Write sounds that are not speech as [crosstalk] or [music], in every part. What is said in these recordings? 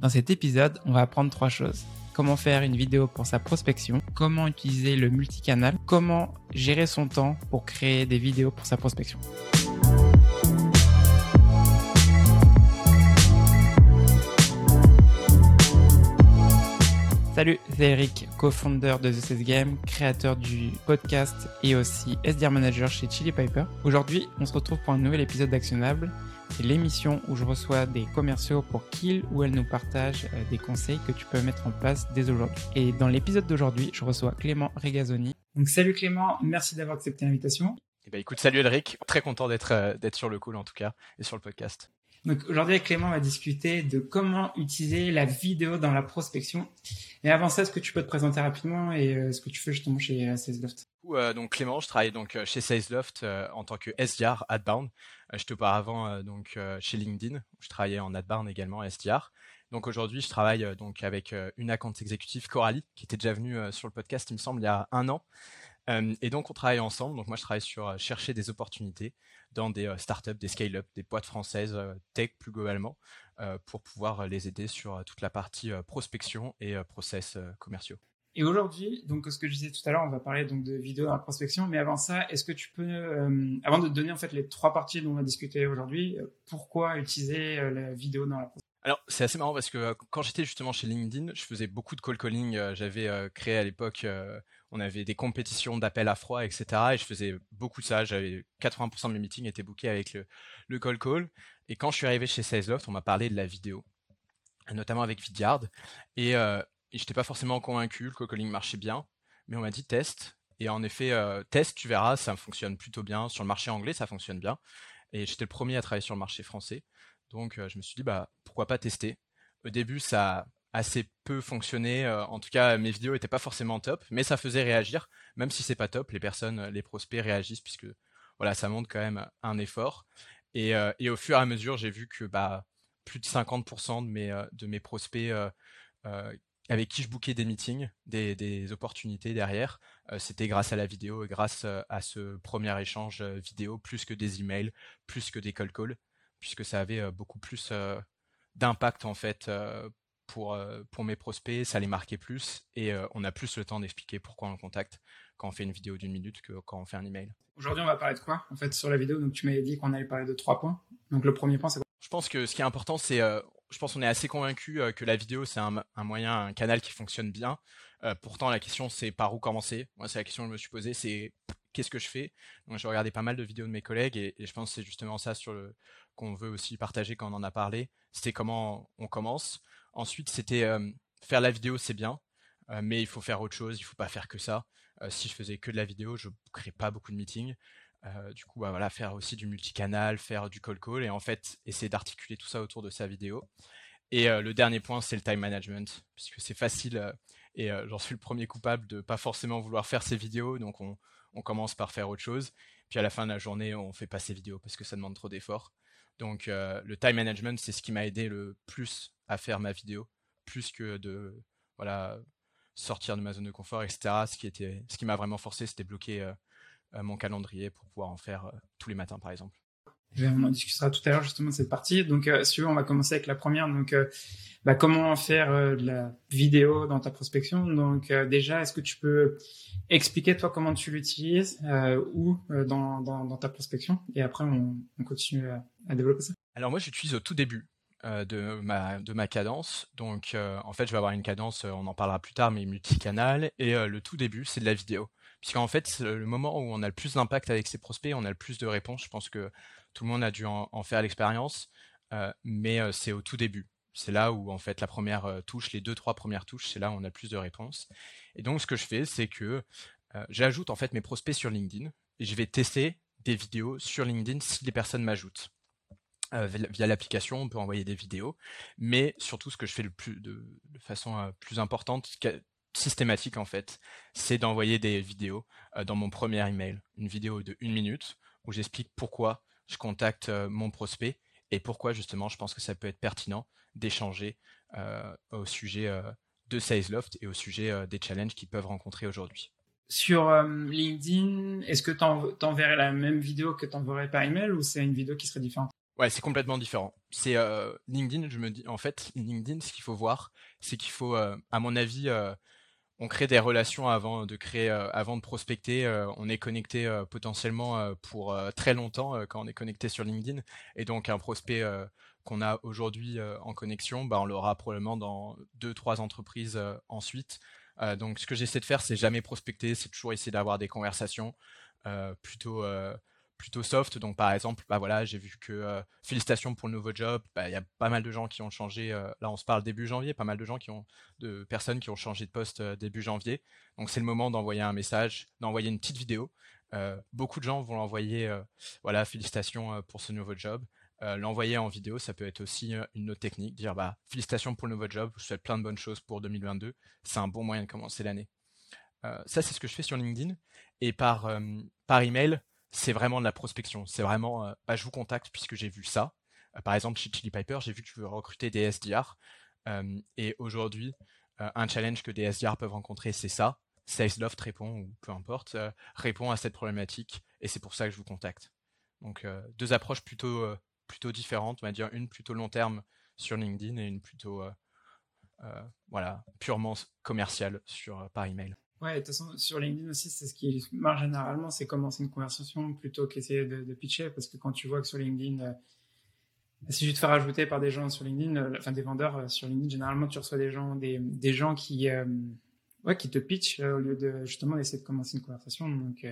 Dans cet épisode, on va apprendre trois choses. Comment faire une vidéo pour sa prospection, comment utiliser le multicanal, comment gérer son temps pour créer des vidéos pour sa prospection. Salut, c'est Eric, co-founder de The Sales Game, créateur du podcast et aussi SDR manager chez Chili Piper. Aujourd'hui, on se retrouve pour un nouvel épisode d'Actionnable. C'est l'émission où je reçois des commerciaux pour qu'ils ou elles nous partagent euh, des conseils que tu peux mettre en place dès aujourd'hui. Et dans l'épisode d'aujourd'hui, je reçois Clément Regazzoni. Donc salut Clément, merci d'avoir accepté l'invitation. Eh ben écoute, salut Eric, très content d'être euh, d'être sur le call en tout cas et sur le podcast. Donc aujourd'hui avec Clément, on va discuter de comment utiliser la vidéo dans la prospection. Et avant ça, est-ce que tu peux te présenter rapidement et euh, ce que tu fais justement chez euh, SalesLoft euh, Donc Clément, je travaille donc chez SalesLoft en tant que SDR Adbound. J'étais auparavant donc chez LinkedIn, je travaillais en Adbound également SDR. Donc aujourd'hui, je travaille donc avec une account exécutive Coralie, qui était déjà venue sur le podcast, il me semble, il y a un an. et donc on travaille ensemble. Donc moi, je travaille sur chercher des opportunités dans des startups, des scale-up, des boîtes françaises, tech plus globalement, pour pouvoir les aider sur toute la partie prospection et process commerciaux. Et aujourd'hui, donc ce que je disais tout à l'heure, on va parler donc de vidéo dans la prospection, mais avant ça, est-ce que tu peux, avant de te donner en fait les trois parties dont on va discuter aujourd'hui, pourquoi utiliser la vidéo dans la prospection alors, c'est assez marrant parce que quand j'étais justement chez LinkedIn, je faisais beaucoup de call calling. J'avais créé à l'époque on avait des compétitions d'appel à froid, etc. Et je faisais beaucoup de ça. J'avais 80% de mes meetings étaient bookés avec le, call call. Et quand je suis arrivé chez SalesLoft, on m'a parlé de la vidéo, notamment avec Vidyard. Et, euh, et j'étais pas forcément convaincu. Le call calling marchait bien, mais on m'a dit test. Et en effet, euh, test, tu verras, ça fonctionne plutôt bien. Sur le marché anglais, ça fonctionne bien. Et j'étais le premier à travailler sur le marché français. Donc, euh, je me suis dit, bah, pourquoi pas tester? Au début, ça, assez peu fonctionné. Euh, en tout cas, mes vidéos étaient pas forcément top, mais ça faisait réagir, même si c'est pas top. Les personnes, les prospects réagissent puisque voilà, ça montre quand même un effort. Et, et au fur et à mesure, j'ai vu que bah, plus de 50% de mes, de mes prospects avec qui je bookais des meetings, des, des opportunités derrière, c'était grâce à la vidéo et grâce à ce premier échange vidéo, plus que des emails, plus que des call calls, puisque ça avait beaucoup plus d'impact en fait pour, euh, pour mes prospects, ça les marquait plus et euh, on a plus le temps d'expliquer pourquoi on le contacte quand on fait une vidéo d'une minute que quand on fait un email. Aujourd'hui, on va parler de quoi en fait sur la vidéo? Donc tu m'avais dit qu'on allait parler de trois points. Donc le premier point, c'est quoi? Je pense que ce qui est important, c'est, euh, je pense qu'on est assez convaincu que la vidéo c'est un, moyen, un canal qui fonctionne bien. pourtant, la question c'est par où commencer? Moi, c'est la question que je me suis posée, c'est qu'est-ce que je fais? Donc j'ai regardé pas mal de vidéos de mes collègues et, je pense que c'est justement ça sur le qu'on veut aussi partager quand on en a parlé. C'était comment on commence. Ensuite, c'était faire la vidéo, c'est bien, mais il faut faire autre chose, il faut pas faire que ça. si je faisais que de la vidéo, je créerais pas beaucoup de meetings. Du coup, bah, voilà, faire aussi du multicanal, faire du call call et en fait essayer d'articuler tout ça autour de sa vidéo. Et le dernier point, c'est le time management, puisque c'est facile et j'en suis le premier coupable de pas forcément vouloir faire ces vidéos, donc on, commence par faire autre chose. Puis à la fin de la journée, on fait pas ces vidéos parce que ça demande trop d'efforts. Donc le time management, c'est ce qui m'a aidé le plus à faire ma vidéo, plus que de voilà sortir de ma zone de confort, etc. Ce qui était, ce qui m'a vraiment forcé, c'était bloquer euh, euh, mon calendrier pour pouvoir en faire euh, tous les matins, par exemple. On en discutera tout à l'heure justement de cette partie. Donc, si tu veux, on va commencer avec la première. Donc, bah, comment faire de la vidéo dans ta prospection? Donc, déjà, est-ce que tu peux expliquer toi comment tu l'utilises ou dans, dans, dans, ta prospection? Et après, on, on continue à, à développer ça. Alors moi, j'utilise au tout début. Euh, de, ma, de ma cadence. Donc, euh, en fait, je vais avoir une cadence, euh, on en parlera plus tard, mais multicanal. Et le tout début, c'est de la vidéo. Puisqu'en fait, le moment où on a le plus d'impact avec ses prospects, on a le plus de réponses. Je pense que tout le monde a dû en, faire l'expérience, mais c'est au tout début. C'est là où, en fait, la première touche, les deux, trois premières touches, c'est là où on a le plus de réponses. Et donc, ce que je fais, c'est que j'ajoute, en fait, mes prospects sur LinkedIn et je vais tester des vidéos sur LinkedIn si les personnes m'ajoutent. Euh, via l'application, on peut envoyer des vidéos, mais surtout ce que je fais de, façon euh, plus importante, systématique en fait, c'est d'envoyer des vidéos euh, dans mon premier email, une vidéo de une minute où j'explique pourquoi je contacte mon prospect et pourquoi justement je pense que ça peut être pertinent d'échanger au sujet de SalesLoft et au sujet des challenges qu'ils peuvent rencontrer aujourd'hui. Sur LinkedIn, est-ce que tu enverrais la même vidéo que tu enverrais par email ou c'est une vidéo qui serait différente? Ouais, c'est complètement différent. c'est LinkedIn. Je me dis, en fait, LinkedIn, ce qu'il faut voir, c'est qu'il faut, à mon avis, on crée des relations avant de créer, avant de prospecter. on est connecté potentiellement pour très longtemps quand on est connecté sur LinkedIn. Et donc un prospect qu'on a aujourd'hui en connexion, bah, on l'aura probablement dans deux, trois entreprises ensuite. donc ce que j'essaie de faire, c'est jamais prospecter, c'est toujours essayer d'avoir des conversations plutôt plutôt soft. Donc par exemple, bah voilà, j'ai vu que euh, félicitations pour le nouveau job. Bah, il y a pas mal de gens qui ont changé. Euh, là, on se parle début janvier. Pas mal de gens qui ont, de personnes qui ont changé de poste euh, début janvier. Donc c'est le moment d'envoyer un message, d'envoyer une petite vidéo. beaucoup de gens vont l'envoyer. voilà, félicitations pour ce nouveau job. l'envoyer en vidéo, ça peut être aussi une autre technique. Dire bah félicitations pour le nouveau job. Je souhaite plein de bonnes choses pour 2022. C'est un bon moyen de commencer l'année. ça, c'est ce que je fais sur LinkedIn. Et par, par email, c'est vraiment de la prospection. C'est vraiment, euh, bah, je vous contacte puisque j'ai vu ça. Euh, par exemple, chez Chili Piper, j'ai vu que tu veux recruter des SDR. Euh, et aujourd'hui, un challenge que des SDR peuvent rencontrer, c'est ça. SalesLoft répond, ou peu importe, répond à cette problématique. Et c'est pour ça que je vous contacte. Donc, deux approches plutôt, plutôt différentes. On va dire une plutôt long terme sur LinkedIn et une plutôt voilà, purement commerciale sur, par email. Ouais, de toute façon, sur LinkedIn aussi, c'est ce qui marche généralement, c'est commencer une conversation plutôt qu'essayer de, pitcher, parce que quand tu vois que sur LinkedIn, euh, si tu te fais rajouter par des gens sur LinkedIn, euh, enfin des vendeurs euh, sur LinkedIn, généralement tu reçois des gens, des, des gens qui, ouais, qui te pitchent au lieu de justement essayer de commencer une conversation. Donc,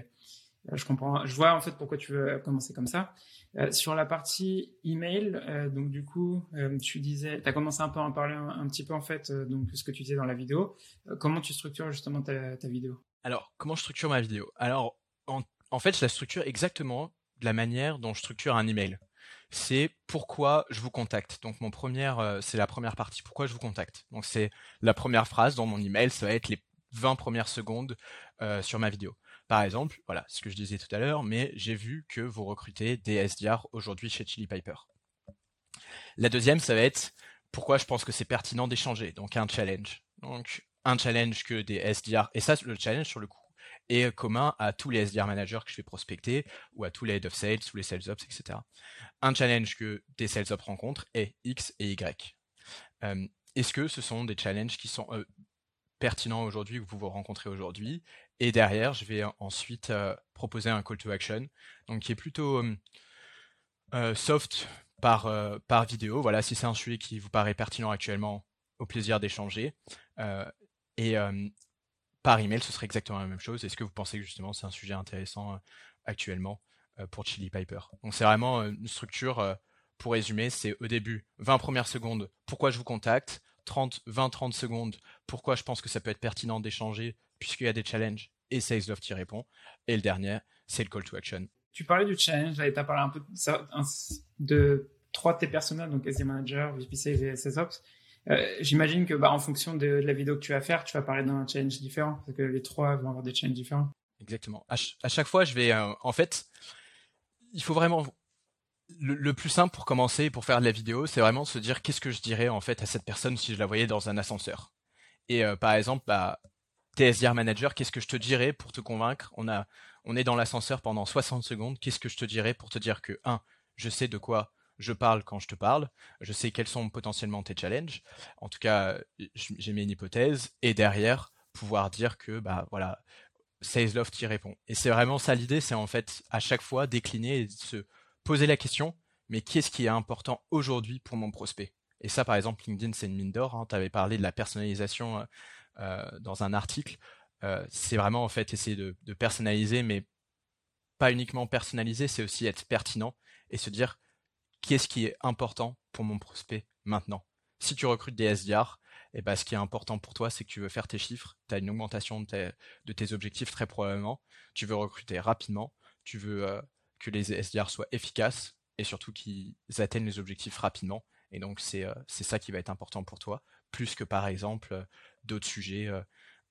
je comprends, je vois en fait pourquoi tu veux commencer comme ça. Euh, sur la partie email, euh, donc du coup, euh, tu disais, tu as commencé un peu à en parler un, petit peu en fait, donc ce que tu disais dans la vidéo. comment tu structures justement ta, vidéo? Alors, comment je structure ma vidéo? Alors, en, fait, je la structure exactement de la manière dont je structure un email. C'est pourquoi je vous contacte. Donc, mon première, c'est la première partie. Pourquoi je vous contacte? Donc, c'est la première phrase dans mon email. Ça va être les 20 premières secondes sur ma vidéo. Par exemple, voilà ce que je disais tout à l'heure, mais j'ai vu que vous recrutez des SDR aujourd'hui chez Chili Piper. La deuxième, ça va être pourquoi je pense que c'est pertinent d'échanger, donc un challenge. Donc un challenge que des SDR, et ça, le challenge sur le coup, est commun à tous les SDR managers que je vais prospecter, ou à tous les head of sales, ou les sales ops, etc. Un challenge que des sales ops rencontrent est X et Y. Euh, est-ce que ce sont des challenges qui sont euh, pertinents aujourd'hui, que vous vous rencontrez aujourd'hui? Et derrière, je vais ensuite euh, proposer un call to action, donc qui est plutôt euh, soft par, euh, par vidéo. Voilà, si c'est un sujet qui vous paraît pertinent actuellement, au plaisir d'échanger. et par email, ce serait exactement la même chose. Est-ce que vous pensez que justement c'est un sujet intéressant actuellement pour Chili Piper? Donc c'est vraiment une structure, pour résumer, c'est au début 20 premières secondes, pourquoi je vous contacte, 30, 20-30 secondes, pourquoi je pense que ça peut être pertinent d'échanger puisqu'il y a des challenges et SalesLoft qui répond. Et le dernier, c'est le call to action. Tu parlais du challenge, tu as parlé un peu de trois de tes personnages, donc SD Manager, VP Sales et SSOps. Euh, J'imagine que bah, en fonction de, la vidéo que tu vas faire, tu vas parler d'un challenge différent, parce que les trois vont avoir des challenges différents. Exactement. À, chaque fois, je vais, euh, en fait, il faut vraiment le, plus simple pour commencer pour faire de la vidéo, c'est vraiment se dire qu'est-ce que je dirais en fait à cette personne si je la voyais dans un ascenseur. Et euh, par exemple, bah, TSDR Manager, qu'est-ce que je te dirais pour te convaincre? On, a, on est dans l'ascenseur pendant 60 secondes, qu'est-ce que je te dirais pour te dire que, un, je sais de quoi je parle quand je te parle, je sais quels sont potentiellement tes challenges, en tout cas, j'ai mis une hypothèse, et derrière, pouvoir dire que, bah voilà, Love qui répond. Et c'est vraiment ça l'idée, c'est en fait à chaque fois décliner et se poser la question, mais qu'est-ce qui est important aujourd'hui pour mon prospect? Et ça, par exemple, LinkedIn, c'est une mine d'or. Hein. tu avais parlé de la personnalisation euh, dans un article, euh, c'est vraiment en fait essayer de, personnaliser, mais pas uniquement personnaliser, c'est aussi être pertinent et se dire qu'est-ce qui est important pour mon prospect maintenant? Si tu recrutes des SDR, eh ben, ce qui est important pour toi, c'est que tu veux faire tes chiffres, tu as une augmentation de tes, objectifs très probablement, tu veux recruter rapidement, tu veux euh, que les SDR soient efficaces et surtout qu'ils atteignent les objectifs rapidement. Et donc c'est ça qui va être important pour toi, plus que par exemple d'autres sujets, euh,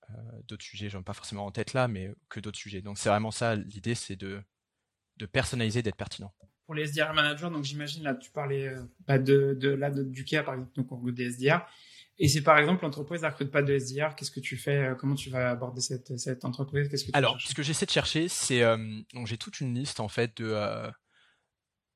euh, d'autres sujets, j'en ai pas forcément en tête là, mais que d'autres sujets. Donc c'est vraiment ça, l'idée c'est de, de personnaliser, d'être pertinent. Pour les SDR managers, donc j'imagine là tu parlais euh, bah, de, de, là, du cas par exemple, donc on des SDR. Et si par exemple l'entreprise ne recrute pas de SDR, qu'est-ce que tu fais Comment tu vas aborder cette, cette entreprise? Que Alors, ce que j'essaie de chercher, c'est donc j'ai toute une liste en fait de,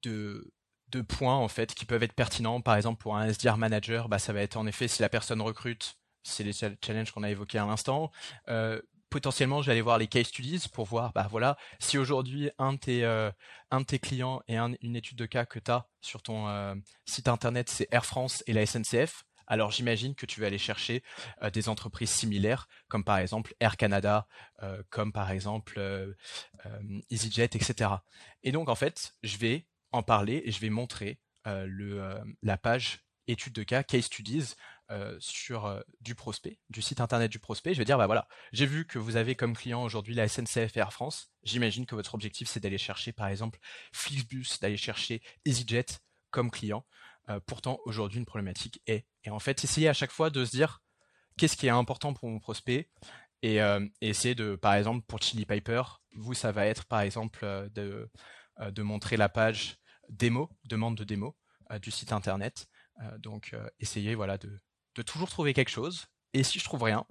de de points en fait qui peuvent être pertinents. Par exemple, pour un SDR manager, bah, ça va être en effet si la personne recrute, c'est les challenges qu'on a évoqués à l'instant. Euh, potentiellement, je vais aller voir les case studies pour voir, bah voilà, si aujourd'hui un de tes, euh, un de tes clients et une étude de cas que tu as sur ton euh, site internet, c'est Air France et la SNCF, alors j'imagine que tu vas aller chercher des entreprises similaires, comme par exemple Air Canada, comme par exemple EasyJet, etc. Et donc en fait, je vais en parler et je vais montrer la page étude de cas, case studies, sur du prospect, du site internet du prospect. Je vais dire, bah voilà, j'ai vu que vous avez comme client aujourd'hui la SNCF Air France. J'imagine que votre objectif, c'est d'aller chercher, par exemple, Flixbus, d'aller chercher EasyJet comme client. Euh, pourtant, aujourd'hui, une problématique est. Et en fait, essayer à chaque fois de se dire qu'est-ce qui est important pour mon prospect et, euh, essayer de, par exemple, pour Chili Piper, vous, ça va être, par exemple, euh, de, de montrer la page démo, demande de démo du site internet. donc, essayer voilà, de, de, toujours trouver quelque chose. Et si je trouve rien,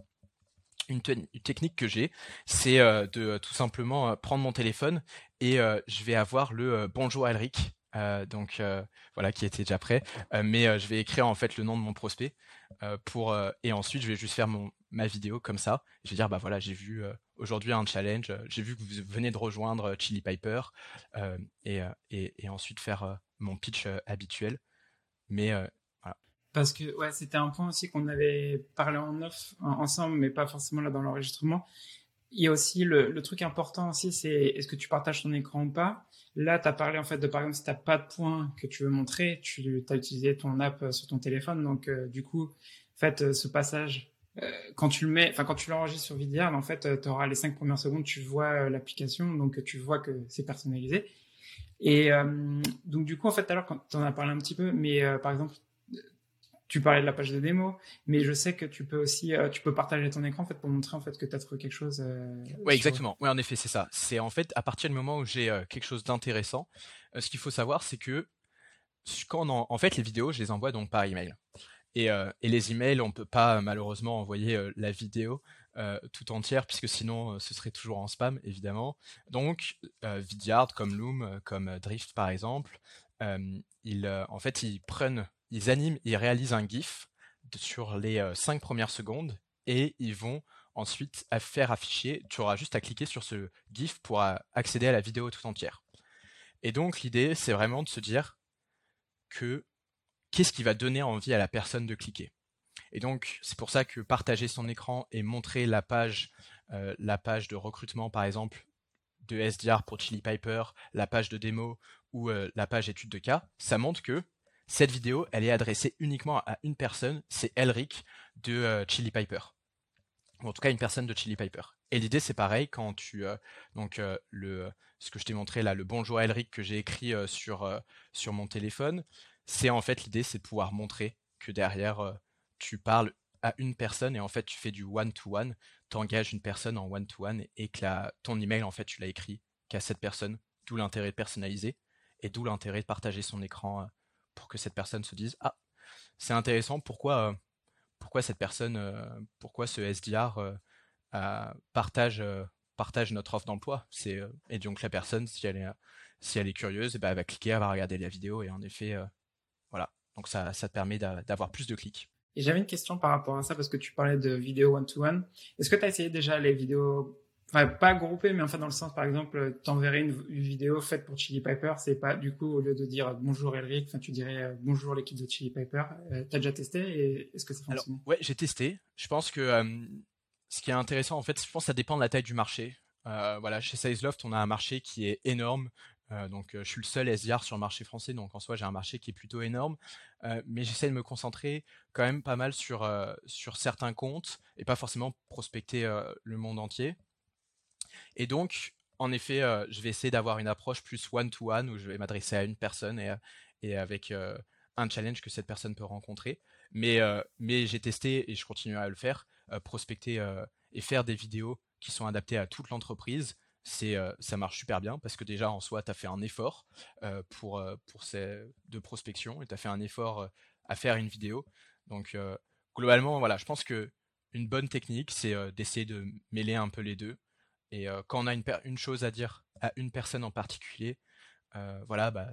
une, technique que j'ai, c'est de tout simplement prendre mon téléphone et je vais avoir le bonjour Elric euh, donc euh, voilà qui était déjà prêt. Euh, mais je vais écrire en fait le nom de mon prospect pour et ensuite je vais juste faire mon ma vidéo comme ça. Je vais dire bah voilà j'ai vu aujourd'hui un challenge j'ai vu que vous venez de rejoindre Chili Piper et, et, ensuite faire mon pitch habituel. Mais parce que ouais c'était un point aussi qu'on avait parlé en off ensemble mais pas forcément là dans l'enregistrement il y a aussi le, truc important aussi c'est est-ce que tu partages ton écran ou pas? Là, tu as parlé en fait de par exemple si tu n'as pas de points que tu veux montrer, tu as utilisé ton app euh, sur ton téléphone. Donc euh, du coup, en fait, euh, ce passage, quand tu le mets, enfin quand tu l'enregistres sur Vidyard, en fait, tu auras les cinq premières secondes, tu vois l'application, donc tu vois que c'est personnalisé. Et donc du coup, en fait, alors quand tu en as parlé un petit peu, mais par exemple, tu parlais de la page de démo, mais je sais que tu peux aussi, euh, tu peux partager ton écran en fait pour montrer en fait que tu as trouvé quelque chose. Euh, oui, exactement. Oui, en effet, c'est ça. C'est en fait à partir du moment où j'ai euh, quelque chose d'intéressant, ce qu'il faut savoir, c'est que quand on en... fait les vidéos, je les envoie donc par email. Et, et les emails, on peut pas malheureusement envoyer la vidéo tout entière puisque sinon ce serait toujours en spam évidemment. Donc Vidyard comme Loom, comme Drift par exemple, ils en fait ils prennent ils animent, ils réalisent un GIF sur les 5 euh, premières secondes et ils vont ensuite faire afficher, tu auras juste à cliquer sur ce GIF pour euh, accéder à la vidéo tout entière. Et donc l'idée, c'est vraiment de se dire que qu'est-ce qui va donner envie à la personne de cliquer. Et donc c'est pour ça que partager son écran et montrer la page, euh, la page de recrutement par exemple de SDR pour Chili Piper, la page de démo ou la page étude de cas, ça montre que cette vidéo, elle est adressée uniquement à une personne, c'est Elric de euh, Chili Piper. Ou en tout cas une personne de Chili Piper. Et l'idée c'est pareil quand tu euh, donc euh, le ce que je t'ai montré là le bonjour à Elric que j'ai écrit sur sur mon téléphone, c'est en fait l'idée c'est de pouvoir montrer que derrière tu parles à une personne et en fait tu fais du one to one, tu engages une personne en one to one et que ton email en fait tu l'as écrit qu'à cette personne, d'où l'intérêt de personnaliser et d'où l'intérêt de partager son écran pour que cette personne se dise ah c'est intéressant pourquoi euh, pourquoi cette personne euh, pourquoi ce SDR euh, partage partage notre offre d'emploi? C'est et donc la personne si elle est si elle est curieuse eh ben, elle va cliquer elle va regarder la vidéo et en effet voilà. Donc ça ça te permet d'avoir plus de clics. Et j'avais une question par rapport à ça parce que tu parlais de vidéo one-to-one. Est-ce que tu as essayé déjà les vidéos enfin pas groupé, mais enfin dans le sens, par exemple, t'enverrais une, une vidéo faite pour Chili Piper, c'est pas du coup au lieu de dire bonjour Elric, enfin tu dirais euh, bonjour l'équipe de Chili Piper. Euh, T'as déjà testé et est-ce que ça fonctionne? Ouais, j'ai testé. Je pense que euh, ce qui est intéressant, en fait, je pense que ça dépend de la taille du marché. Euh, voilà, chez Sizeloft, on a un marché qui est énorme. Euh, donc, je suis le seul SDR sur le marché français, donc en soi, j'ai un marché qui est plutôt énorme. mais j'essaie de me concentrer quand même pas mal sur sur certains comptes et pas forcément prospecter le monde entier. Et donc, en effet, euh, je vais essayer d'avoir une approche plus one-to-one où je vais m'adresser à une personne et, et avec euh, un challenge que cette personne peut rencontrer. Mais, euh, mais j'ai testé et je continue à le faire, prospecter et faire des vidéos qui sont adaptées à toute l'entreprise. Ça marche super bien parce que déjà en soi, tu as fait un effort pour, pour ces, de prospection et tu as fait un effort à faire une vidéo. Donc, globalement, voilà, je pense que une bonne technique, c'est d'essayer de mêler un peu les deux. Et quand on a une, chose à dire à une personne en particulier, voilà, bah,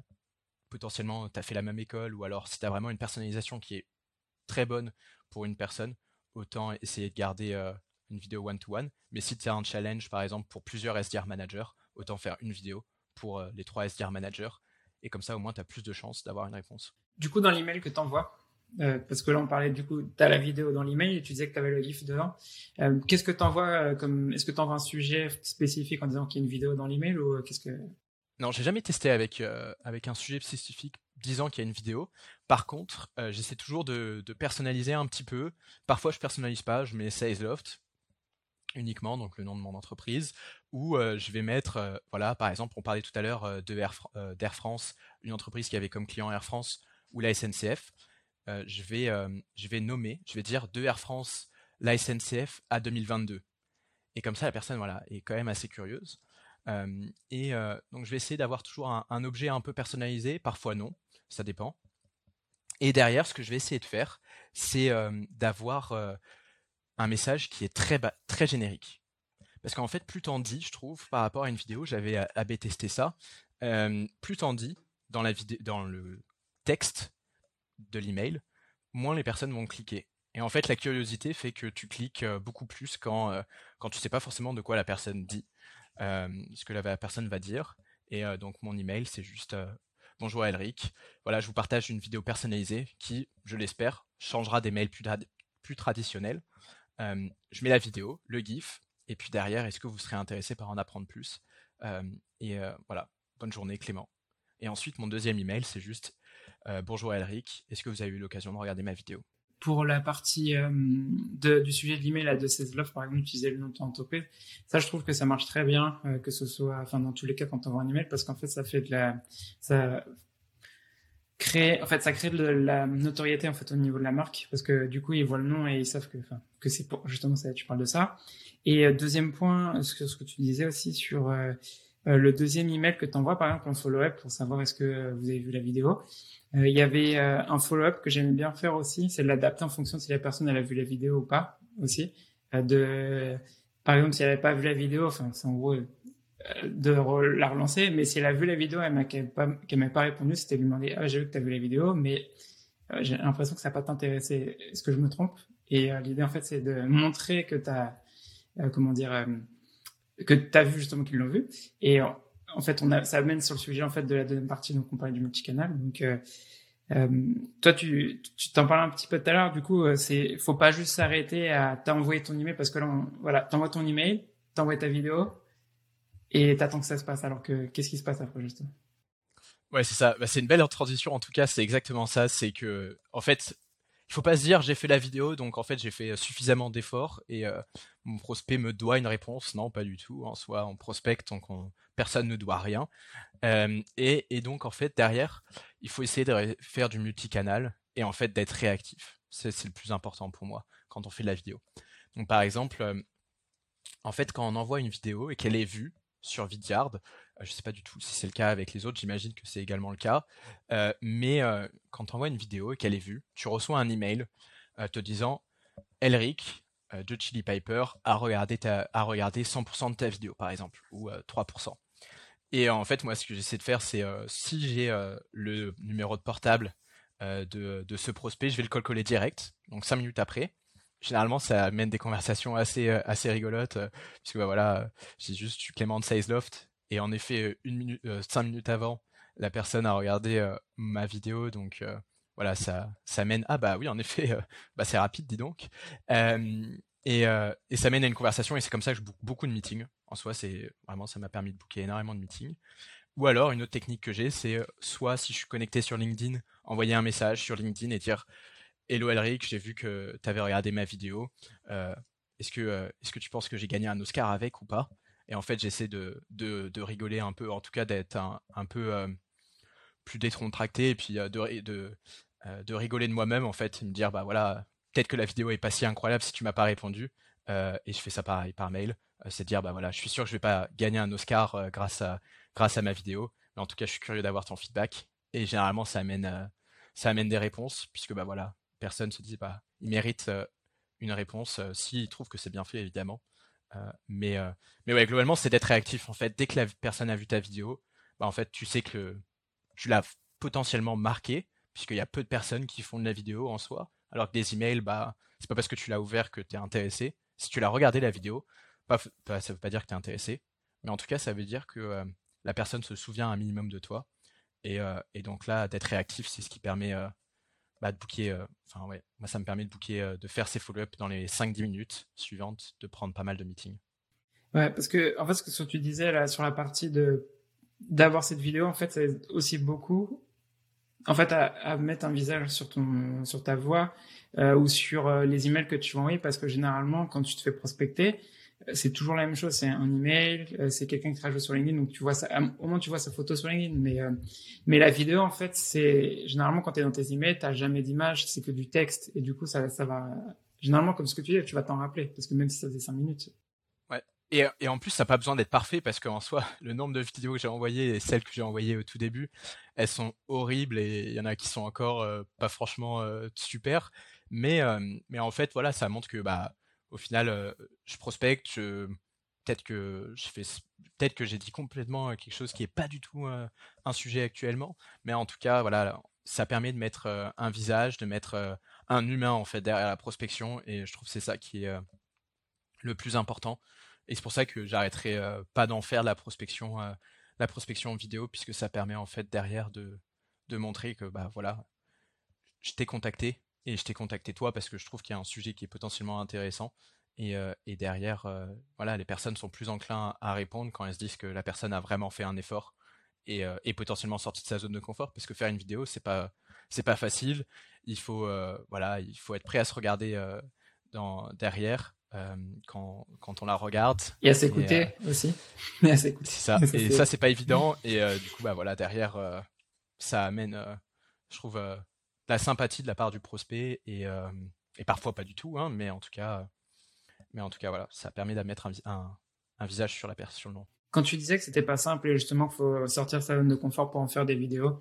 potentiellement tu as fait la même école ou alors si tu as vraiment une personnalisation qui est très bonne pour une personne, autant essayer de garder une vidéo one-to-one. Mais si tu as un challenge, par exemple, pour plusieurs SDR managers, autant faire une vidéo pour les trois SDR managers. Et comme ça, au moins, tu as plus de chances d'avoir une réponse. Du coup, dans l'email que tu envoies, euh, parce que là, on parlait du coup, tu as la vidéo dans l'email et tu disais que tu avais le GIF dedans. Euh, qu'est-ce que tu envoies euh, comme. Est-ce que tu envoies un sujet spécifique en disant qu'il y a une vidéo dans l'email ou qu'est-ce que? Non, j'ai jamais testé avec, avec un sujet spécifique disant qu'il y a une vidéo. Par contre, j'essaie toujours de, personnaliser un petit peu. Parfois, je personnalise pas, je mets Loft uniquement, donc le nom de mon entreprise, ou je vais mettre, voilà, par exemple, on parlait tout à l'heure d'Air France, une entreprise qui avait comme client Air France ou la SNCF. Euh, je, vais, euh, je vais nommer, je vais dire de Air France, la SNCF à 2022. Et comme ça, la personne voilà, est quand même assez curieuse. Euh, et donc, je vais essayer d'avoir toujours un, objet un peu personnalisé, parfois non, ça dépend. Et derrière, ce que je vais essayer de faire, c'est d'avoir un message qui est très, très générique. Parce qu'en fait, plus t'en dis, je trouve, par rapport à une vidéo, j'avais AB testé ça, plus t'en dis dans, la dans le texte, de l'email, moins les personnes vont cliquer. Et en fait, la curiosité fait que tu cliques euh, beaucoup plus quand, euh, quand tu sais pas forcément de quoi la personne dit, euh, ce que la personne va dire. Et donc, mon email, c'est juste Bonjour Elric. Voilà, je vous partage une vidéo personnalisée qui, je l'espère, changera des mails plus traditionnels. je mets la vidéo, le GIF, et puis derrière, est-ce que vous serez intéressé par en apprendre plus? Et voilà, bonne journée Clément. Et ensuite, mon deuxième email, c'est juste euh, bonjour Elric, est-ce que vous avez eu l'occasion de regarder ma vidéo? Pour la partie euh, du sujet de l'email de 16 Love, par exemple, utiliser le nom entreprise, ça je trouve que ça marche très bien, euh, que ce soit, enfin dans tous les cas quand on envoie un email, parce qu'en fait ça fait de la, ça crée, en fait ça crée de la notoriété en fait au niveau de la marque, parce que du coup ils voient le nom et ils savent que, que c'est pour justement ça, tu parles de ça. Et deuxième point, ce que tu disais aussi sur le deuxième email que tu envoies, par exemple, en follow-up pour savoir est-ce que vous avez vu la vidéo. Euh, il y avait euh, un follow-up que j'aime bien faire aussi, c'est de l'adapter en fonction de si la personne elle a vu la vidéo ou pas aussi. Euh, de, par exemple, si elle n'avait pas vu la vidéo, enfin, c'est en gros de la relancer, mais si elle a vu la vidéo, pas, qu'elle m'a pas répondu, c'était lui demander ah j'ai vu que tu as vu la vidéo, mais j'ai l'impression que ça n'a pas t'intéressé. Est-ce que je me trompe? Et l'idée en fait c'est de montrer que tu as comment dire que tu as vu justement qu'ils l'ont vu et en fait, on ça amène sur le sujet en fait de la deuxième partie, donc on parlait du multicanal. Donc, euh, euh, toi, tu, tu t'en parlais un petit peu tout à l'heure. Du coup, euh, c'est, faut pas juste s'arrêter à t'envoyer ton email parce que là, on, voilà, t'envoies ton email, t'envoies ta vidéo et t'attends que ça se passe. Alors que, qu'est-ce qui se passe après justement? Ouais, c'est ça. Bah, c'est une belle transition. En tout cas, c'est exactement ça. C'est que, en fait, il faut pas se dire j'ai fait la vidéo donc en fait j'ai fait suffisamment d'efforts et euh, mon prospect me doit une réponse. Non pas du tout. En soi on prospecte donc personne ne doit rien. Euh, et, donc en fait derrière il faut essayer de faire du multicanal et en fait d'être réactif. C'est le plus important pour moi quand on fait de la vidéo. Donc par exemple euh, en fait quand on envoie une vidéo et qu'elle est vue sur Vidyard. Euh, je ne sais pas du tout si c'est le cas avec les autres, j'imagine que c'est également le cas. Euh, mais euh, quand tu envoies une vidéo et qu'elle est vue, tu reçois un email te disant Elric de Chili Piper a regardé, ta, a regardé 100% de ta vidéo, par exemple, ou 3%. Et en fait, moi, ce que j'essaie de faire, c'est si j'ai le numéro de portable de, ce prospect, je vais le coller direct, donc 5 minutes après généralement ça amène des conversations assez assez rigolotes puisque bah, voilà j'ai juste eu Clément de Sizeloft et en effet minute euh, cinq minutes avant la personne a regardé ma vidéo donc voilà ça ça mène ah bah oui en effet bah c'est rapide dis donc. Et, et ça mène à une conversation et c'est comme ça que je boucle beaucoup de meetings. En soi c'est vraiment ça m'a permis de booker énormément de meetings. Ou alors une autre technique que j'ai c'est soit si je suis connecté sur LinkedIn envoyer un message sur LinkedIn et dire Hello Elric, j'ai vu que tu avais regardé ma vidéo. Euh, est-ce que, euh, est que tu penses que j'ai gagné un Oscar avec ou pas? Et en fait, j'essaie de, de, rigoler un peu, en tout cas d'être un, peu euh, plus décontracté et puis de, de, de rigoler de moi-même, en fait, me dire, bah voilà, peut-être que la vidéo est pas si incroyable si tu m'as pas répondu. et je fais ça pareil par mail. c'est dire, bah voilà, je suis sûr que je vais pas gagner un Oscar grâce, à, grâce à ma vidéo. Mais en tout cas, je suis curieux d'avoir ton feedback. Et généralement, ça amène, ça amène des réponses, puisque bah voilà, personne se dit bah il mérite une réponse s'il trouve que c'est bien fait évidemment. Mais mais ouais globalement c'est d'être réactif en fait dès que la personne a vu ta vidéo bah en fait tu sais que tu l'as potentiellement marquer, puisqu'il y a peu de personnes qui font de la vidéo en soi, alors que des emails, bah, c'est pas parce que tu l'as ouvert que tu es intéressé. Si tu l'as regardé la vidéo, pas, ça veut pas dire que tu es intéressé, mais en tout cas, ça veut dire que euh, la personne se souvient un minimum de toi. Et, euh, et donc là, d'être réactif, c'est ce qui permet euh, bah, de booker. Enfin, ouais, moi, ça me permet de booker, de faire ces follow-up dans les 5-10 minutes suivantes, de prendre pas mal de meetings. Ouais, parce que, en fait, ce que tu disais là sur la partie de d'avoir cette vidéo, en fait, c'est aussi beaucoup en fait, à, mettre un visage sur ton, sur ta voix euh, ou sur euh, les emails que tu vas envoyer, parce que généralement, quand tu te fais prospecter, euh, c'est toujours la même chose. C'est un email, c'est quelqu'un qui te sur LinkedIn, donc tu vois ça. Au moins, tu vois sa photo sur LinkedIn, mais mais la vidéo, en fait, c'est généralement quand tu es dans tes emails, t'as jamais d'image, c'est que du texte, et du coup, ça, ça va. Généralement, comme ce que tu dis, tu vas t'en rappeler, parce que même si ça faisait cinq minutes, et, et, en plus, ça n'a pas besoin d'être parfait parce qu'en soi, [laughs] le nombre de vidéos que j'ai envoyées et celles que j'ai envoyées au tout début, elles sont horribles et il y en a qui sont encore euh, pas franchement euh, super. Mais, euh, mais en fait, voilà, ça montre que bah, au final, je prospecte, peut-être que j'ai dit complètement quelque chose qui est pas du tout un sujet actuellement. Mais en tout cas, voilà, ça permet de mettre un visage, de mettre un humain en fait derrière la prospection et je trouve que c'est ça qui est le plus important. Et c'est pour ça que j'arrêterai euh, pas d'en faire la prospection, euh, la prospection vidéo, puisque ça permet en fait derrière de, de montrer que bah voilà, je t'ai contacté et je t'ai contacté toi parce que je trouve qu'il y a un sujet qui est potentiellement intéressant. Et, euh, et derrière, voilà, les personnes sont plus enclins à répondre quand elles se disent que la personne a vraiment fait un effort et, et potentiellement sorti de sa zone de confort, parce que faire une vidéo, c'est pas c'est pas facile. Il faut voilà, il faut être prêt à se regarder dans, derrière euh, quand, quand, on la regarde. Et à s'écouter euh, aussi. [laughs] C'est ça. [laughs] et ça, c'est pas évident. Et euh, du coup, bah voilà, derrière, ça amène, je trouve, la sympathie de la part du prospect et, et parfois pas du tout, hein, mais en tout cas, mais en tout cas, voilà, ça permet d'amener un, un, visage sur la personne. Quand tu disais que c'était pas simple et justement qu'il faut sortir sa zone de confort pour en faire des vidéos,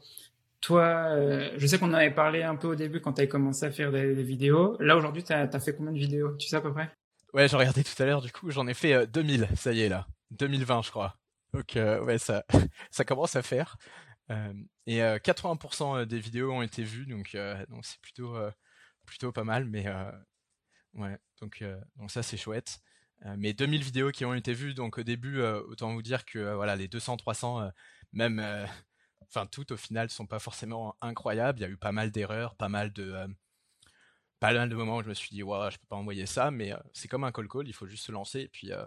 toi, je sais qu'on en avait parlé un peu au début quand tu as commencé à faire des, vidéos. Là, aujourd'hui, tu as, as, fait combien de vidéos? Tu sais à peu près? Ouais, j'ai regardé tout à l'heure, du coup, j'en ai fait 2000, euh, ça y est là. 2020, je crois. Donc, euh, ouais, ça, [laughs] ça commence à faire. Euh, et 80% des vidéos ont été vues, donc c'est plutôt pas mal, mais ouais, donc donc ça c'est chouette. mais 2000 vidéos qui ont été vues, donc au début, autant vous dire que voilà, les 200, 300, même, enfin toutes au final, sont pas forcément incroyables. Il y a eu pas mal d'erreurs, pas mal de pas mal de moments où je me suis dit, ouais, je peux pas envoyer ça, mais euh, c'est comme un call call, il faut juste se lancer et puis euh,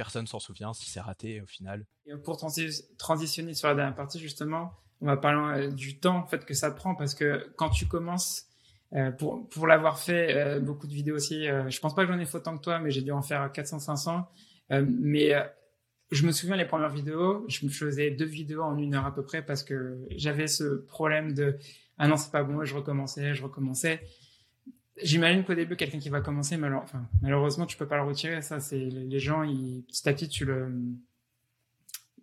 personne s'en souvient si c'est raté au final. Et pour transitionner sur la dernière partie, justement, on va parler euh, du temps en fait, que ça prend parce que quand tu commences, pour, pour l'avoir fait, beaucoup de vidéos aussi, je pense pas que j'en ai fait autant que toi, mais j'ai dû en faire 400-500. mais je me souviens les premières vidéos, je me faisais deux vidéos en une heure à peu près parce que j'avais ce problème de ah non c'est pas bon, je recommençais, je recommençais. J'imagine qu'au début, quelqu'un qui va commencer, malheureusement, tu peux pas le retirer. Ça, c'est les gens, ils, petit à petit, tu le.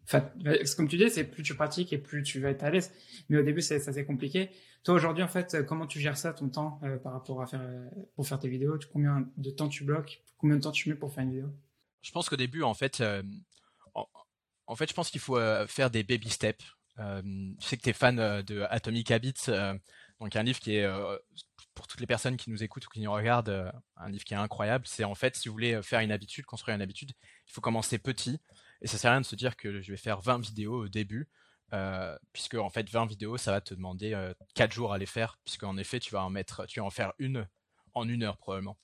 Enfin, comme tu dis, c'est plus tu pratiques et plus tu vas être à l'aise. Mais au début, c'est ça c'est compliqué. Toi, aujourd'hui, en fait, comment tu gères ça, ton temps, euh, par rapport à faire pour faire tes vidéos? Combien de temps tu bloques? Combien de temps tu mets pour faire une vidéo? Je pense qu'au début, en fait, euh, en, fait, je pense qu'il faut euh, faire des baby steps. je sais que tu es fan de Atomic Habits, donc un livre qui est pour toutes les personnes qui nous écoutent ou qui nous regardent, euh, un livre qui est incroyable. C'est en fait, si vous voulez euh, faire une habitude, construire une habitude, il faut commencer petit. Et ça sert à rien de se dire que je vais faire 20 vidéos au début, euh, puisque en fait 20 vidéos, ça va te demander 4 jours à les faire, puisque en effet tu vas en mettre, tu en faire une en une heure probablement.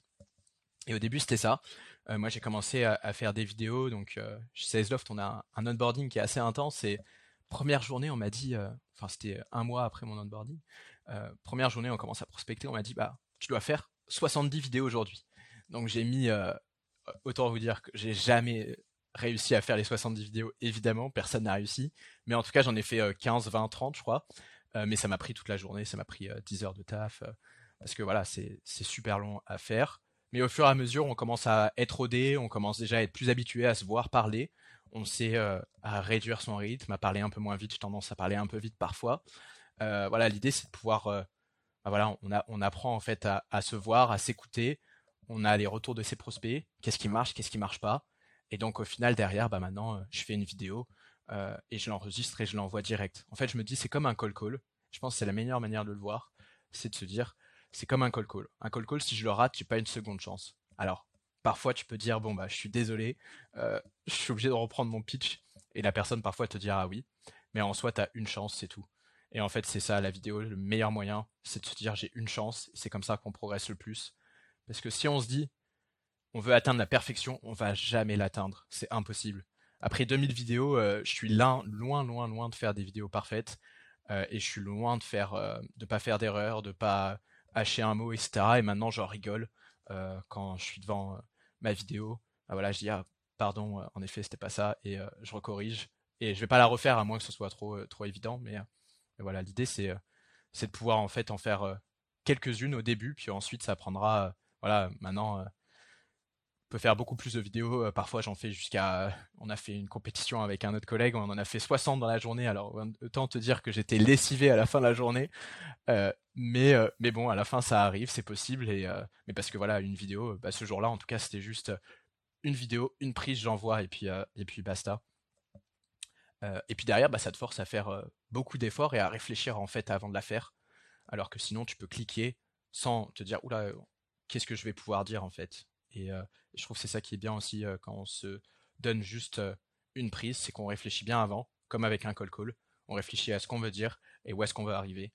Et au début c'était ça. moi j'ai commencé à, faire des vidéos, donc chez Salesloft on a un, onboarding qui est assez intense. Et première journée on m'a dit, enfin c'était un mois après mon onboarding, première journée, on commence à prospecter, on m'a dit bah tu dois faire 70 vidéos aujourd'hui. Donc j'ai mis euh, autant vous dire que j'ai jamais réussi à faire les 70 vidéos, évidemment, personne n'a réussi. Mais en tout cas, j'en ai fait 15, 20, 30, je crois. Euh, mais ça m'a pris toute la journée, ça m'a pris 10 heures de taf. parce que voilà, c'est super long à faire. Mais au fur et à mesure, on commence à être rodé, on commence déjà à être plus habitué à se voir parler. On sait à réduire son rythme, à parler un peu moins vite. J'ai tendance à parler un peu vite parfois. Euh, voilà, l'idée c'est de pouvoir, euh, bah voilà, on, a, on apprend en fait à, se voir, à s'écouter. On a les retours de ses prospects, qu'est-ce qui marche, qu'est-ce qui marche pas. Et donc au final derrière, bah maintenant, euh, je fais une vidéo et je l'enregistre et je l'envoie direct. En fait, je me dis c'est comme un call call. Je pense que c'est la meilleure manière de le voir, c'est de se dire, c'est comme un call call. Un call call, si je le rate, j'ai pas une seconde chance. Alors, parfois, tu peux dire, bon, bah, je suis désolé, je suis obligé de reprendre mon pitch, et la personne parfois te dira oui, mais en soi, tu as une chance, c'est tout. Et en fait, c'est ça la vidéo, le meilleur moyen, c'est de se dire j'ai une chance, c'est comme ça qu'on progresse le plus. Parce que si on se dit on veut atteindre la perfection, on va jamais l'atteindre, c'est impossible. Après 2000 vidéos, euh, je suis loin, loin, loin, loin de faire des vidéos parfaites, euh, et je suis loin de faire, euh, de pas faire d'erreur, de pas hacher un mot, etc. Et maintenant, j'en rigole quand je suis devant ma vidéo. Ah, voilà, je dis ah, pardon, en effet, c'était pas ça, et je recorrige. Et je vais pas la refaire à moins que ce soit trop, trop évident, mais voilà, l'idée c'est euh, c'est de pouvoir en fait en faire euh, quelques-unes au début, puis ensuite ça prendra. Euh, voilà, maintenant on peut faire beaucoup plus de vidéos. Parfois, j'en fais jusqu'à. On a fait une compétition avec un autre collègue, on en a fait 60 dans la journée. Alors, autant te dire que j'étais lessivé à la fin de la journée. mais, bon, à la fin, ça arrive, c'est possible. Mais parce que voilà, une vidéo, bah, ce jour-là, en tout cas, c'était juste une vidéo, une prise, j'envoie, et et puis basta. Euh, et puis derrière, bah, ça te force à faire euh, beaucoup d'efforts et à réfléchir en fait avant de la faire. Alors que sinon, tu peux cliquer sans te dire, oula, qu'est-ce que je vais pouvoir dire en fait? Et euh, je trouve que c'est ça qui est bien aussi quand on se donne juste une prise, c'est qu'on réfléchit bien avant, comme avec un call call. On réfléchit à ce qu'on veut dire et où est-ce qu'on veut arriver.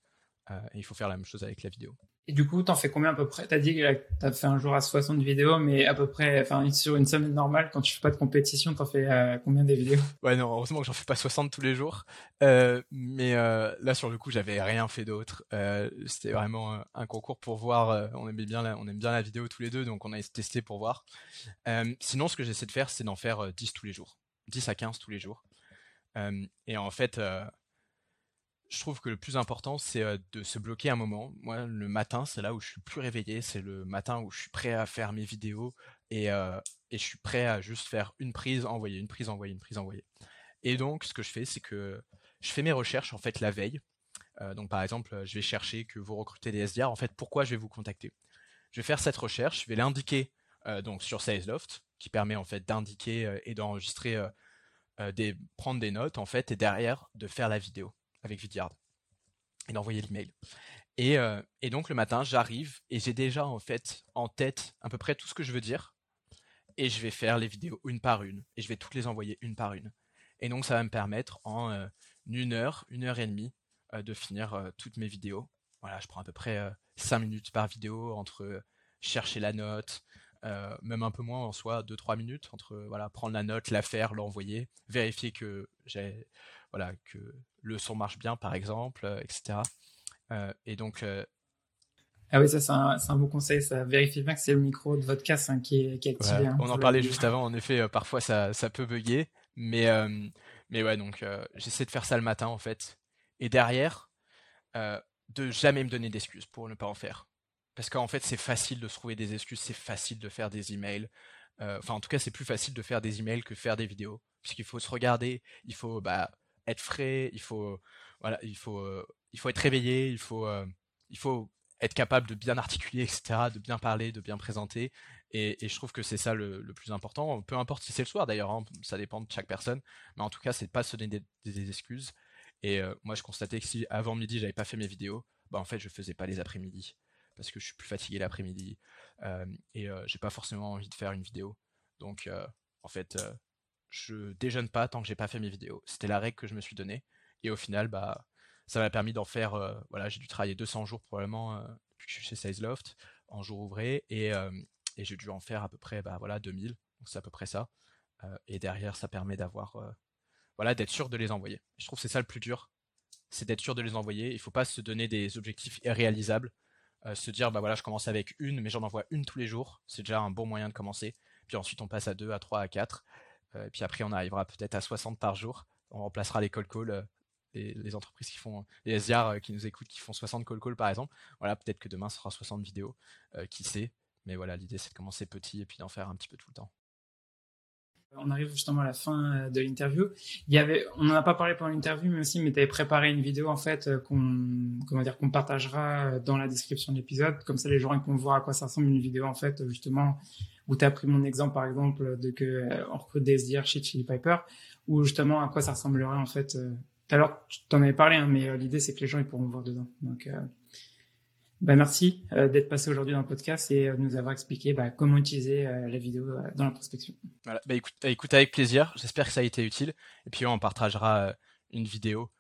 et il faut faire la même chose avec la vidéo. Du coup, t'en fais combien à peu près? T'as dit que t'as fait un jour à 60 vidéos, mais à peu près, enfin, sur une semaine normale, quand tu fais pas de compétition, t'en fais euh, combien des vidéos? Ouais, non, heureusement que j'en fais pas 60 tous les jours. Euh, mais euh, là, sur le coup, j'avais rien fait d'autre. C'était vraiment un concours pour voir. On aimait bien, la, on aime bien la vidéo tous les deux, donc on a testé pour voir. sinon, ce que j'essaie de faire, c'est d'en faire 10 tous les jours, 10 à 15 tous les jours. et en fait, je trouve que le plus important, c'est de se bloquer un moment. Moi, le matin, c'est là où je suis plus réveillé. C'est le matin où je suis prêt à faire mes vidéos et, et je suis prêt à juste faire une prise, envoyer, une prise, envoyer, une prise, envoyer. Et donc, ce que je fais, c'est que je fais mes recherches en fait la veille. donc, par exemple, je vais chercher que vous recrutez des SDR. En fait, pourquoi je vais vous contacter? Je vais faire cette recherche, je vais l'indiquer donc sur SalesLoft, qui permet en fait d'indiquer et d'enregistrer, des, prendre des notes en fait, et derrière de faire la vidéo avec Vidyard et d'envoyer l'email. Et, euh, et donc le matin, j'arrive et j'ai déjà en fait en tête à peu près tout ce que je veux dire. Et je vais faire les vidéos une par une et je vais toutes les envoyer une par une. Et donc ça va me permettre en euh, une heure, une heure et demie euh, de finir toutes mes vidéos. Voilà, je prends à peu près 5 minutes par vidéo entre chercher la note, même un peu moins en soi, 2-3 minutes entre voilà prendre la note, la faire, l'envoyer, vérifier que j'ai voilà que le son marche bien, par exemple, euh, etc. Euh, et donc, euh, ah oui, ça c'est un, un, bon conseil, ça vérifie bien que c'est le micro de votre casque hein, qui, est, qui, est, activé. Hein, on en parlait juste avant, en effet, parfois ça, ça, peut bugger, mais, mais ouais, donc j'essaie de faire ça le matin en fait. Et derrière, de jamais me donner d'excuses pour ne pas en faire. Parce qu'en fait, c'est facile de se trouver des excuses, c'est facile de faire des emails. Enfin, en tout cas, c'est plus facile de faire des emails que faire des vidéos. Puisqu'il faut se regarder, il faut bah, être frais, il faut voilà, il faut euh, il faut être réveillé, il faut euh, il faut être capable de bien articuler, [laughs] etc., de bien parler, de bien présenter. Et, je trouve que c'est ça le, plus important. Peu importe si c'est le soir d'ailleurs, hein, ça dépend de chaque personne. Mais en tout cas, c'est de pas se donner des, excuses. Et euh, moi, je constatais que si avant midi, j'avais pas fait mes vidéos, bah en fait, je faisais pas les après-midi parce que je suis plus fatigué l'après-midi euh, et j'ai pas forcément envie de faire une vidéo. Donc, en fait, je déjeune pas tant que j'ai pas fait mes vidéos. C'était la règle que je me suis donnée. Et au final, bah, ça m'a permis d'en faire. Euh, voilà, j'ai dû travailler 200 jours probablement euh, que je suis chez SalesLoft en jour ouvré et, euh, et j'ai dû en faire à peu près, bah voilà, 2000. Donc c'est à peu près ça. et derrière, ça permet d'avoir, voilà, d'être sûr de les envoyer. Je trouve que c'est ça le plus dur, c'est d'être sûr de les envoyer. Il faut pas se donner des objectifs irréalisables. se dire, bah voilà, je commence avec une, mais j'en envoie une tous les jours. C'est déjà un bon moyen de commencer. Puis ensuite, on passe à deux, à trois, à quatre. Euh, et puis après, on arrivera peut-être à 60 par jour. On remplacera les call calls, euh, les, entreprises qui font, les SDR euh, qui nous écoutent, qui font 60 call calls par exemple. Voilà, peut-être que demain, ce sera 60 vidéos. qui sait Mais voilà, l'idée, c'est de commencer petit et puis d'en faire un petit peu tout le temps. On arrive justement à la fin de l'interview. Il y avait, on n'en a pas parlé pendant l'interview, mais aussi, mais tu avais préparé une vidéo en fait qu'on, comment dire, qu'on partagera dans la description de l'épisode. Comme ça, les gens pourront voir à quoi ça ressemble une vidéo en fait, justement, où tu as pris mon exemple par exemple de que euh, on recrute des SDR chez Chili Piper, ou justement à quoi ça ressemblerait en fait euh, alors, tu t'en avais parlé, hein, mais l'idée c'est que les gens ils pourront voir dedans. Donc, bah, merci d'être passé aujourd'hui dans le podcast et de nous avoir expliqué bah, comment utiliser la vidéo dans la prospection. Voilà. Bah, écoute, écoute avec plaisir. J'espère que ça a été utile. Et puis on partagera une vidéo.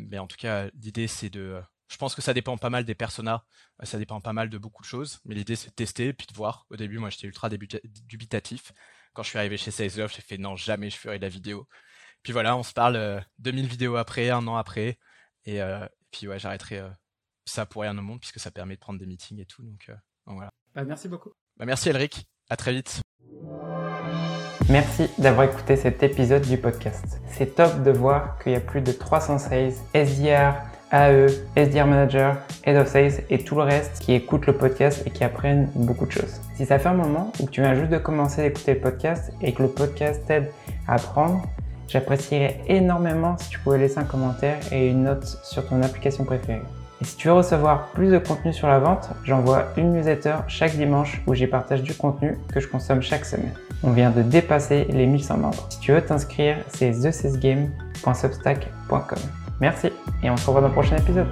mais en tout cas, l'idée c'est de je pense que ça dépend pas mal des personas, euh, ça dépend pas mal de beaucoup de choses, mais l'idée c'est de tester puis de voir. Au début, moi j'étais ultra dubitatif. Quand je suis arrivé chez Love, j'ai fait non, jamais je ferai de la vidéo. Puis voilà, on se parle 2000 euh, vidéos après, un an après, et, euh, puis ouais, j'arrêterai ça pour rien au monde puisque ça permet de prendre des meetings et tout. Donc, voilà. Bah, merci beaucoup. Bah, merci Elric, à très vite. Merci d'avoir écouté cet épisode du podcast. C'est top de voir qu'il y a plus de 300 sales, SDR, AE, SDR Manager, Head of Sales et tout le reste qui écoutent le podcast et qui apprennent beaucoup de choses. Si ça fait un moment ou que tu viens juste de commencer d'écouter le podcast et que le podcast t'aide à apprendre, j'apprécierais énormément si tu pouvais laisser un commentaire et une note sur ton application préférée. Et si tu veux recevoir plus de contenu sur la vente, j'envoie une newsletter chaque dimanche où j'y partage du contenu que je consomme chaque semaine. On vient de dépasser les 1100 membres. Si tu veux t'inscrire, c'est thecesgame.substack.com. Merci et on se revoit dans le prochain épisode.